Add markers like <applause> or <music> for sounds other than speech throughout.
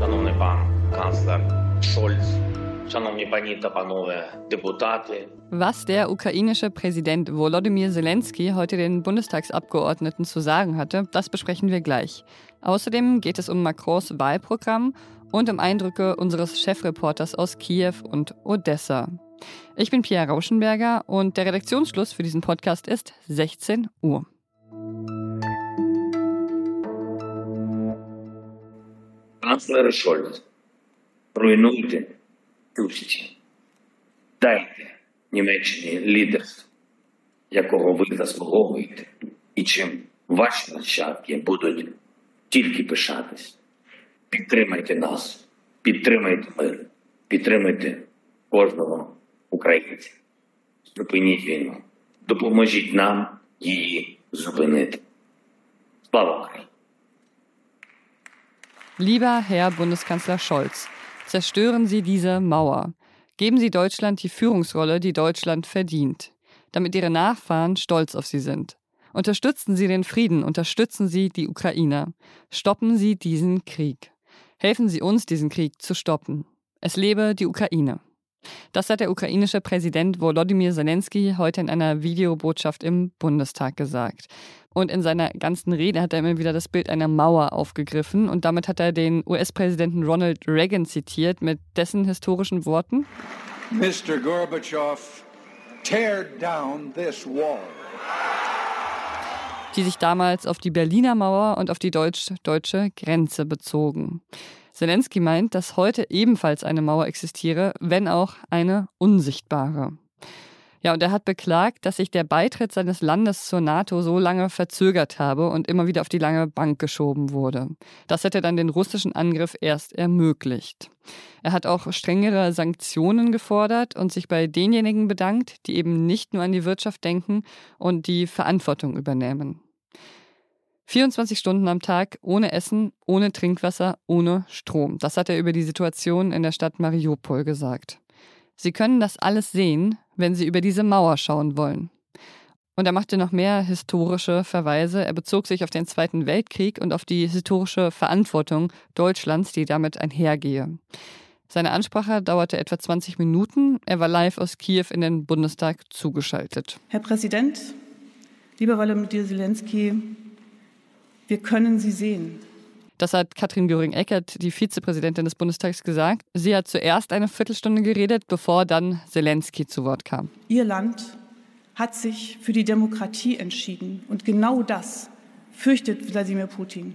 Шановний пан канцлер Шольц, шановні пані та панове депутати. Was der ukrainische Präsident Volodymyr Zelensky heute den Bundestagsabgeordneten zu sagen hatte, das besprechen wir gleich. Außerdem geht es um Macrons Wahlprogramm und um Eindrücke unseres Chefreporters aus Kiew und Odessa. Ich bin Pierre Rauschenberger und der Redaktionsschluss für diesen Podcast ist 16 Uhr. Канцлер Шольц, руйнуйте Тусічі. Дайте Німеччині лідерство, якого ви заслуговуєте, і чим ваші нащадки будуть тільки пишатись. Підтримайте нас, підтримайте мир, підтримайте кожного українця. Зупиніть війну, допоможіть нам її зупинити. Слава Україні! Lieber Herr Bundeskanzler Scholz, zerstören Sie diese Mauer. Geben Sie Deutschland die Führungsrolle, die Deutschland verdient, damit Ihre Nachfahren stolz auf Sie sind. Unterstützen Sie den Frieden, unterstützen Sie die Ukraine. Stoppen Sie diesen Krieg. Helfen Sie uns, diesen Krieg zu stoppen. Es lebe die Ukraine. Das hat der ukrainische Präsident Volodymyr Zelensky heute in einer Videobotschaft im Bundestag gesagt. Und in seiner ganzen Rede hat er immer wieder das Bild einer Mauer aufgegriffen und damit hat er den US-Präsidenten Ronald Reagan zitiert mit dessen historischen Worten. Mr. Gorbachev, tear down this wall. Die sich damals auf die Berliner Mauer und auf die deutsch-deutsche Grenze bezogen. Zelensky meint, dass heute ebenfalls eine Mauer existiere, wenn auch eine unsichtbare. Ja, und er hat beklagt, dass sich der Beitritt seines Landes zur NATO so lange verzögert habe und immer wieder auf die lange Bank geschoben wurde. Das hätte dann den russischen Angriff erst ermöglicht. Er hat auch strengere Sanktionen gefordert und sich bei denjenigen bedankt, die eben nicht nur an die Wirtschaft denken und die Verantwortung übernehmen. 24 Stunden am Tag ohne Essen, ohne Trinkwasser, ohne Strom. Das hat er über die Situation in der Stadt Mariupol gesagt. Sie können das alles sehen, wenn Sie über diese Mauer schauen wollen. Und er machte noch mehr historische Verweise. Er bezog sich auf den Zweiten Weltkrieg und auf die historische Verantwortung Deutschlands, die damit einhergehe. Seine Ansprache dauerte etwa 20 Minuten. Er war live aus Kiew in den Bundestag zugeschaltet. Herr Präsident, lieber Volodymyr Zelensky, wir können Sie sehen. Das hat Katrin Göring-Eckert, die Vizepräsidentin des Bundestags, gesagt. Sie hat zuerst eine Viertelstunde geredet, bevor dann Zelensky zu Wort kam. Ihr Land hat sich für die Demokratie entschieden. Und genau das fürchtet Wladimir Putin.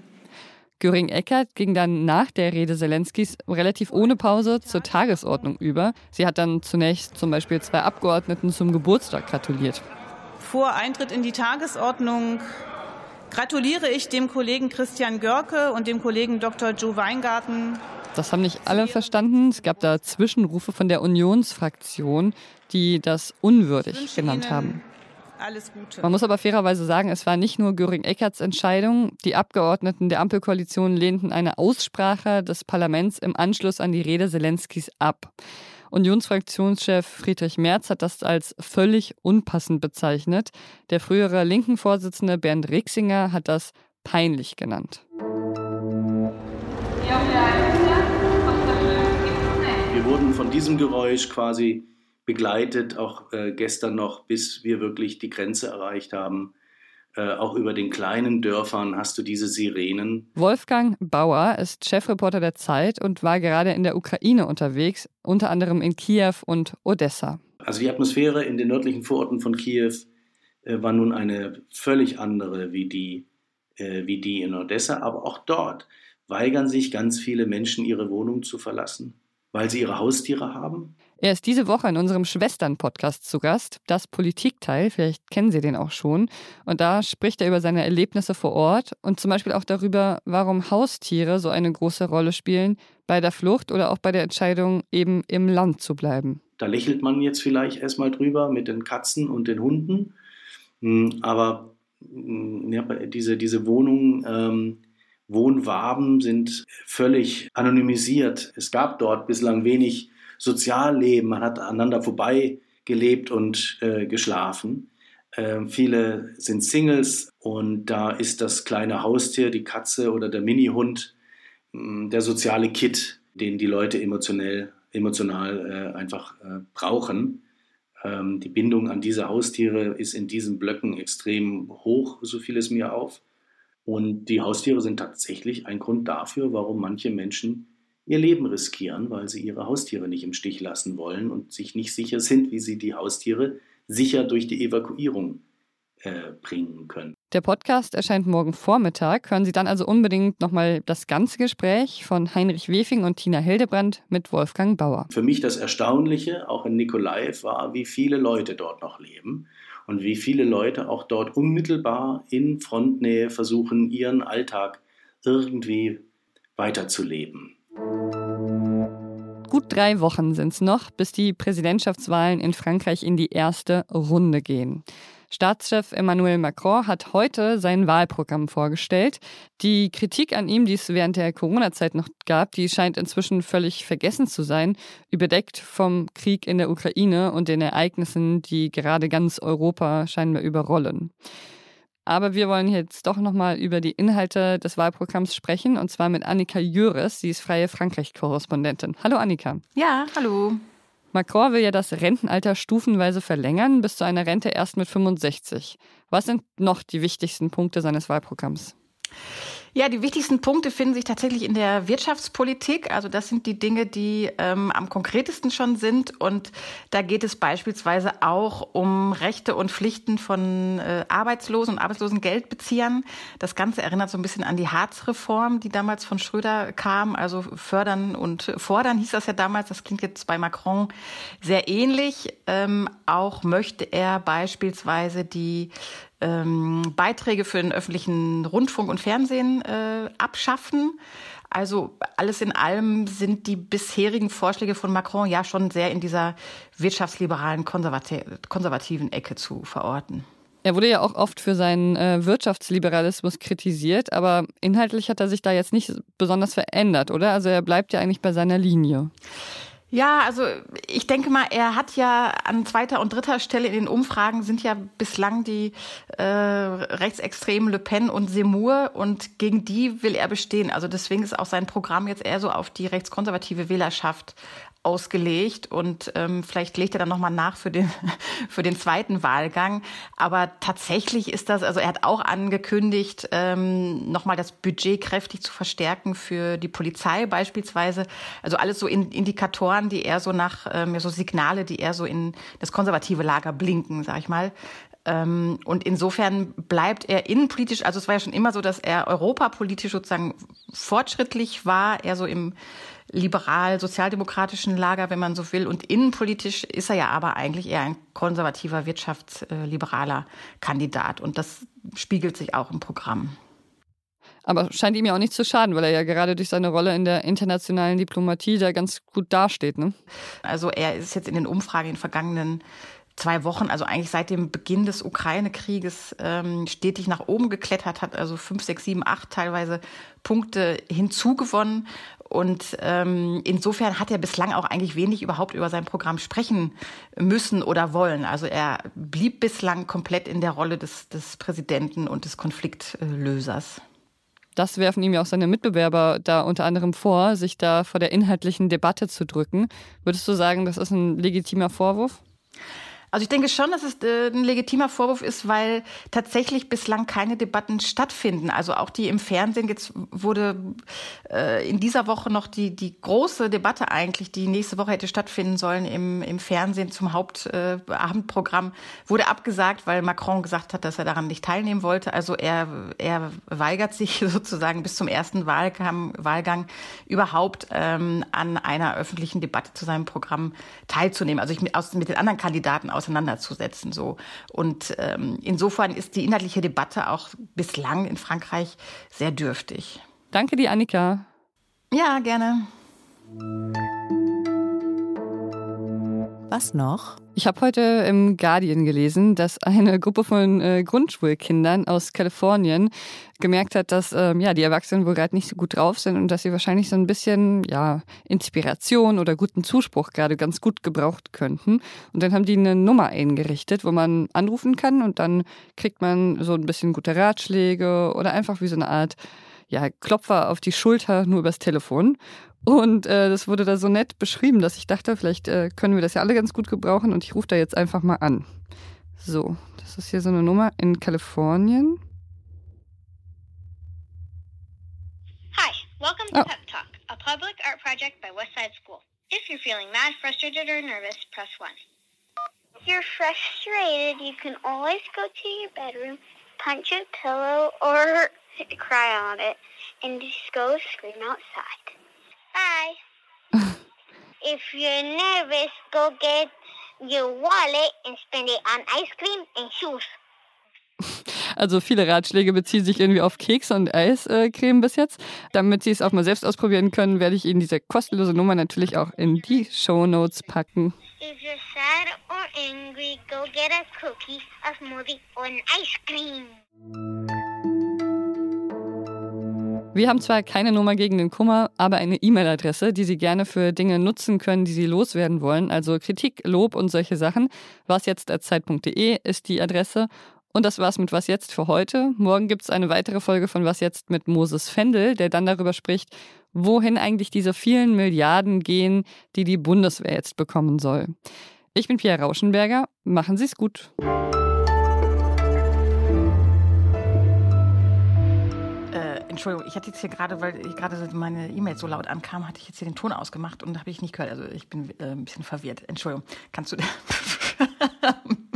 Göring-Eckert ging dann nach der Rede Zelenskys relativ ohne Pause zur Tagesordnung über. Sie hat dann zunächst zum Beispiel zwei Abgeordneten zum Geburtstag gratuliert. Vor Eintritt in die Tagesordnung gratuliere ich dem Kollegen Christian Görke und dem Kollegen Dr. Joe Weingarten. Das haben nicht alle verstanden. Es gab da Zwischenrufe von der Unionsfraktion, die das unwürdig genannt haben. Alles Gute. Man muss aber fairerweise sagen, es war nicht nur Göring-Eckerts Entscheidung. Die Abgeordneten der Ampelkoalition lehnten eine Aussprache des Parlaments im Anschluss an die Rede Zelenskys ab. Unionsfraktionschef Friedrich Merz hat das als völlig unpassend bezeichnet. Der frühere linken Vorsitzende Bernd Rixinger hat das peinlich genannt. Wir wurden von diesem Geräusch quasi begleitet, auch äh, gestern noch, bis wir wirklich die Grenze erreicht haben. Äh, auch über den kleinen Dörfern hast du diese Sirenen. Wolfgang Bauer ist Chefreporter der Zeit und war gerade in der Ukraine unterwegs, unter anderem in Kiew und Odessa. Also die Atmosphäre in den nördlichen Vororten von Kiew äh, war nun eine völlig andere wie die, äh, wie die in Odessa. Aber auch dort weigern sich ganz viele Menschen, ihre Wohnung zu verlassen, weil sie ihre Haustiere haben. Er ist diese Woche in unserem Schwestern-Podcast zu Gast, das Politikteil, vielleicht kennen Sie den auch schon. Und da spricht er über seine Erlebnisse vor Ort und zum Beispiel auch darüber, warum Haustiere so eine große Rolle spielen bei der Flucht oder auch bei der Entscheidung, eben im Land zu bleiben. Da lächelt man jetzt vielleicht erstmal drüber mit den Katzen und den Hunden. Hm, aber hm, ja, diese, diese Wohnungen, ähm, Wohnwaben sind völlig anonymisiert. Es gab dort bislang wenig Sozialleben, man hat aneinander vorbei gelebt und äh, geschlafen. Äh, viele sind Singles und da ist das kleine Haustier, die Katze oder der Minihund, mh, der soziale Kit, den die Leute emotionell, emotional äh, einfach äh, brauchen. Ähm, die Bindung an diese Haustiere ist in diesen Blöcken extrem hoch, so fiel es mir auf. Und die Haustiere sind tatsächlich ein Grund dafür, warum manche Menschen ihr Leben riskieren, weil sie ihre Haustiere nicht im Stich lassen wollen und sich nicht sicher sind, wie sie die Haustiere sicher durch die Evakuierung äh, bringen können. Der Podcast erscheint morgen Vormittag. Hören Sie dann also unbedingt nochmal das ganze Gespräch von Heinrich Wefing und Tina Hildebrand mit Wolfgang Bauer. Für mich das Erstaunliche, auch in Nikolaev, war, wie viele Leute dort noch leben und wie viele Leute auch dort unmittelbar in Frontnähe versuchen, ihren Alltag irgendwie weiterzuleben. Gut drei Wochen sind es noch, bis die Präsidentschaftswahlen in Frankreich in die erste Runde gehen. Staatschef Emmanuel Macron hat heute sein Wahlprogramm vorgestellt. Die Kritik an ihm, die es während der Corona-Zeit noch gab, die scheint inzwischen völlig vergessen zu sein, überdeckt vom Krieg in der Ukraine und den Ereignissen, die gerade ganz Europa scheinbar überrollen. Aber wir wollen jetzt doch nochmal über die Inhalte des Wahlprogramms sprechen, und zwar mit Annika Jöres. Sie ist freie Frankreich-Korrespondentin. Hallo Annika. Ja, hallo. Macron will ja das Rentenalter stufenweise verlängern bis zu einer Rente erst mit 65. Was sind noch die wichtigsten Punkte seines Wahlprogramms? Ja, die wichtigsten Punkte finden sich tatsächlich in der Wirtschaftspolitik. Also das sind die Dinge, die ähm, am konkretesten schon sind. Und da geht es beispielsweise auch um Rechte und Pflichten von äh, Arbeitslosen und Arbeitslosengeldbeziehern. Das Ganze erinnert so ein bisschen an die Hartz-Reform, die damals von Schröder kam. Also fördern und fordern hieß das ja damals. Das klingt jetzt bei Macron sehr ähnlich. Ähm, auch möchte er beispielsweise die ähm, Beiträge für den öffentlichen Rundfunk und Fernsehen äh, abschaffen. Also alles in allem sind die bisherigen Vorschläge von Macron ja schon sehr in dieser wirtschaftsliberalen, konservati konservativen Ecke zu verorten. Er wurde ja auch oft für seinen äh, Wirtschaftsliberalismus kritisiert, aber inhaltlich hat er sich da jetzt nicht besonders verändert, oder? Also er bleibt ja eigentlich bei seiner Linie. Ja, also ich denke mal, er hat ja an zweiter und dritter Stelle in den Umfragen sind ja bislang die äh, rechtsextremen Le Pen und Seymour und gegen die will er bestehen. Also deswegen ist auch sein Programm jetzt eher so auf die rechtskonservative Wählerschaft ausgelegt und ähm, vielleicht legt er dann nochmal nach für den, <laughs> für den zweiten Wahlgang. Aber tatsächlich ist das, also er hat auch angekündigt, ähm, nochmal das Budget kräftig zu verstärken für die Polizei beispielsweise. Also alles so in, Indikatoren, die eher so nach, ähm, so Signale, die eher so in das konservative Lager blinken, sag ich mal. Ähm, und insofern bleibt er innenpolitisch, also es war ja schon immer so, dass er europapolitisch sozusagen fortschrittlich war, eher so im liberal-sozialdemokratischen Lager, wenn man so will. Und innenpolitisch ist er ja aber eigentlich eher ein konservativer, wirtschaftsliberaler Kandidat. Und das spiegelt sich auch im Programm. Aber scheint ihm ja auch nicht zu schaden, weil er ja gerade durch seine Rolle in der internationalen Diplomatie da ganz gut dasteht. Ne? Also er ist jetzt in den Umfragen in den vergangenen zwei Wochen, also eigentlich seit dem Beginn des Ukraine-Krieges ähm, stetig nach oben geklettert, hat also fünf, sechs, sieben, acht teilweise Punkte hinzugewonnen. Und ähm, insofern hat er bislang auch eigentlich wenig überhaupt über sein Programm sprechen müssen oder wollen. Also er blieb bislang komplett in der Rolle des, des Präsidenten und des Konfliktlösers. Das werfen ihm ja auch seine Mitbewerber da unter anderem vor, sich da vor der inhaltlichen Debatte zu drücken. Würdest du sagen, das ist ein legitimer Vorwurf? Also ich denke schon, dass es äh, ein legitimer Vorwurf ist, weil tatsächlich bislang keine Debatten stattfinden. Also auch die im Fernsehen. Jetzt wurde äh, in dieser Woche noch die, die große Debatte eigentlich, die nächste Woche hätte stattfinden sollen im, im Fernsehen zum Hauptabendprogramm, äh, wurde abgesagt, weil Macron gesagt hat, dass er daran nicht teilnehmen wollte. Also er, er weigert sich <laughs> sozusagen bis zum ersten Wahlgang, Wahlgang überhaupt ähm, an einer öffentlichen Debatte zu seinem Programm teilzunehmen. Also ich mit, aus, mit den anderen Kandidaten auseinanderzusetzen. So. Und ähm, insofern ist die inhaltliche Debatte auch bislang in Frankreich sehr dürftig. Danke dir, Annika. Ja, gerne. Was noch? Ich habe heute im Guardian gelesen, dass eine Gruppe von äh, Grundschulkindern aus Kalifornien gemerkt hat, dass ähm, ja die Erwachsenen wohl gerade nicht so gut drauf sind und dass sie wahrscheinlich so ein bisschen ja Inspiration oder guten Zuspruch gerade ganz gut gebraucht könnten. Und dann haben die eine Nummer eingerichtet, wo man anrufen kann und dann kriegt man so ein bisschen gute Ratschläge oder einfach wie so eine Art ja, Klopfer auf die Schulter nur übers Telefon. Und äh, das wurde da so nett beschrieben, dass ich dachte, vielleicht äh, können wir das ja alle ganz gut gebrauchen und ich rufe da jetzt einfach mal an. So, das ist hier so eine Nummer in Kalifornien. Hi, welcome to Oh. Pep Talk, a public art project by Westside School. If you're feeling mad, frustrated, or nervous, press 1. If you're frustrated, you can always go to your bedroom, punch a pillow, or cry on it, and just go scream outside. Bye. <laughs> if you're nervous, go get your wallet and spend it on ice cream and shoes. Also viele Ratschläge beziehen sich irgendwie auf Kekse und Eiscreme bis jetzt. Damit Sie es auch mal selbst ausprobieren können, werde ich Ihnen diese kostenlose Nummer natürlich auch in die Shownotes packen. If you're sad or angry, go get a cookie, a smoothie, or an ice cream. Wir haben zwar keine Nummer gegen den Kummer, aber eine E-Mail-Adresse, die Sie gerne für Dinge nutzen können, die Sie loswerden wollen. Also Kritik, Lob und solche Sachen. wasjetzt.zeit.de ist die Adresse. Und das war's mit Was Jetzt für heute. Morgen gibt's eine weitere Folge von Was Jetzt mit Moses Fendel, der dann darüber spricht, wohin eigentlich diese vielen Milliarden gehen, die die Bundeswehr jetzt bekommen soll. Ich bin Pierre Rauschenberger. Machen Sie's gut. Entschuldigung, ich hatte jetzt hier gerade, weil ich gerade meine E-Mail so laut ankam, hatte ich jetzt hier den Ton ausgemacht und habe ich nicht gehört. Also ich bin äh, ein bisschen verwirrt. Entschuldigung, kannst du <laughs>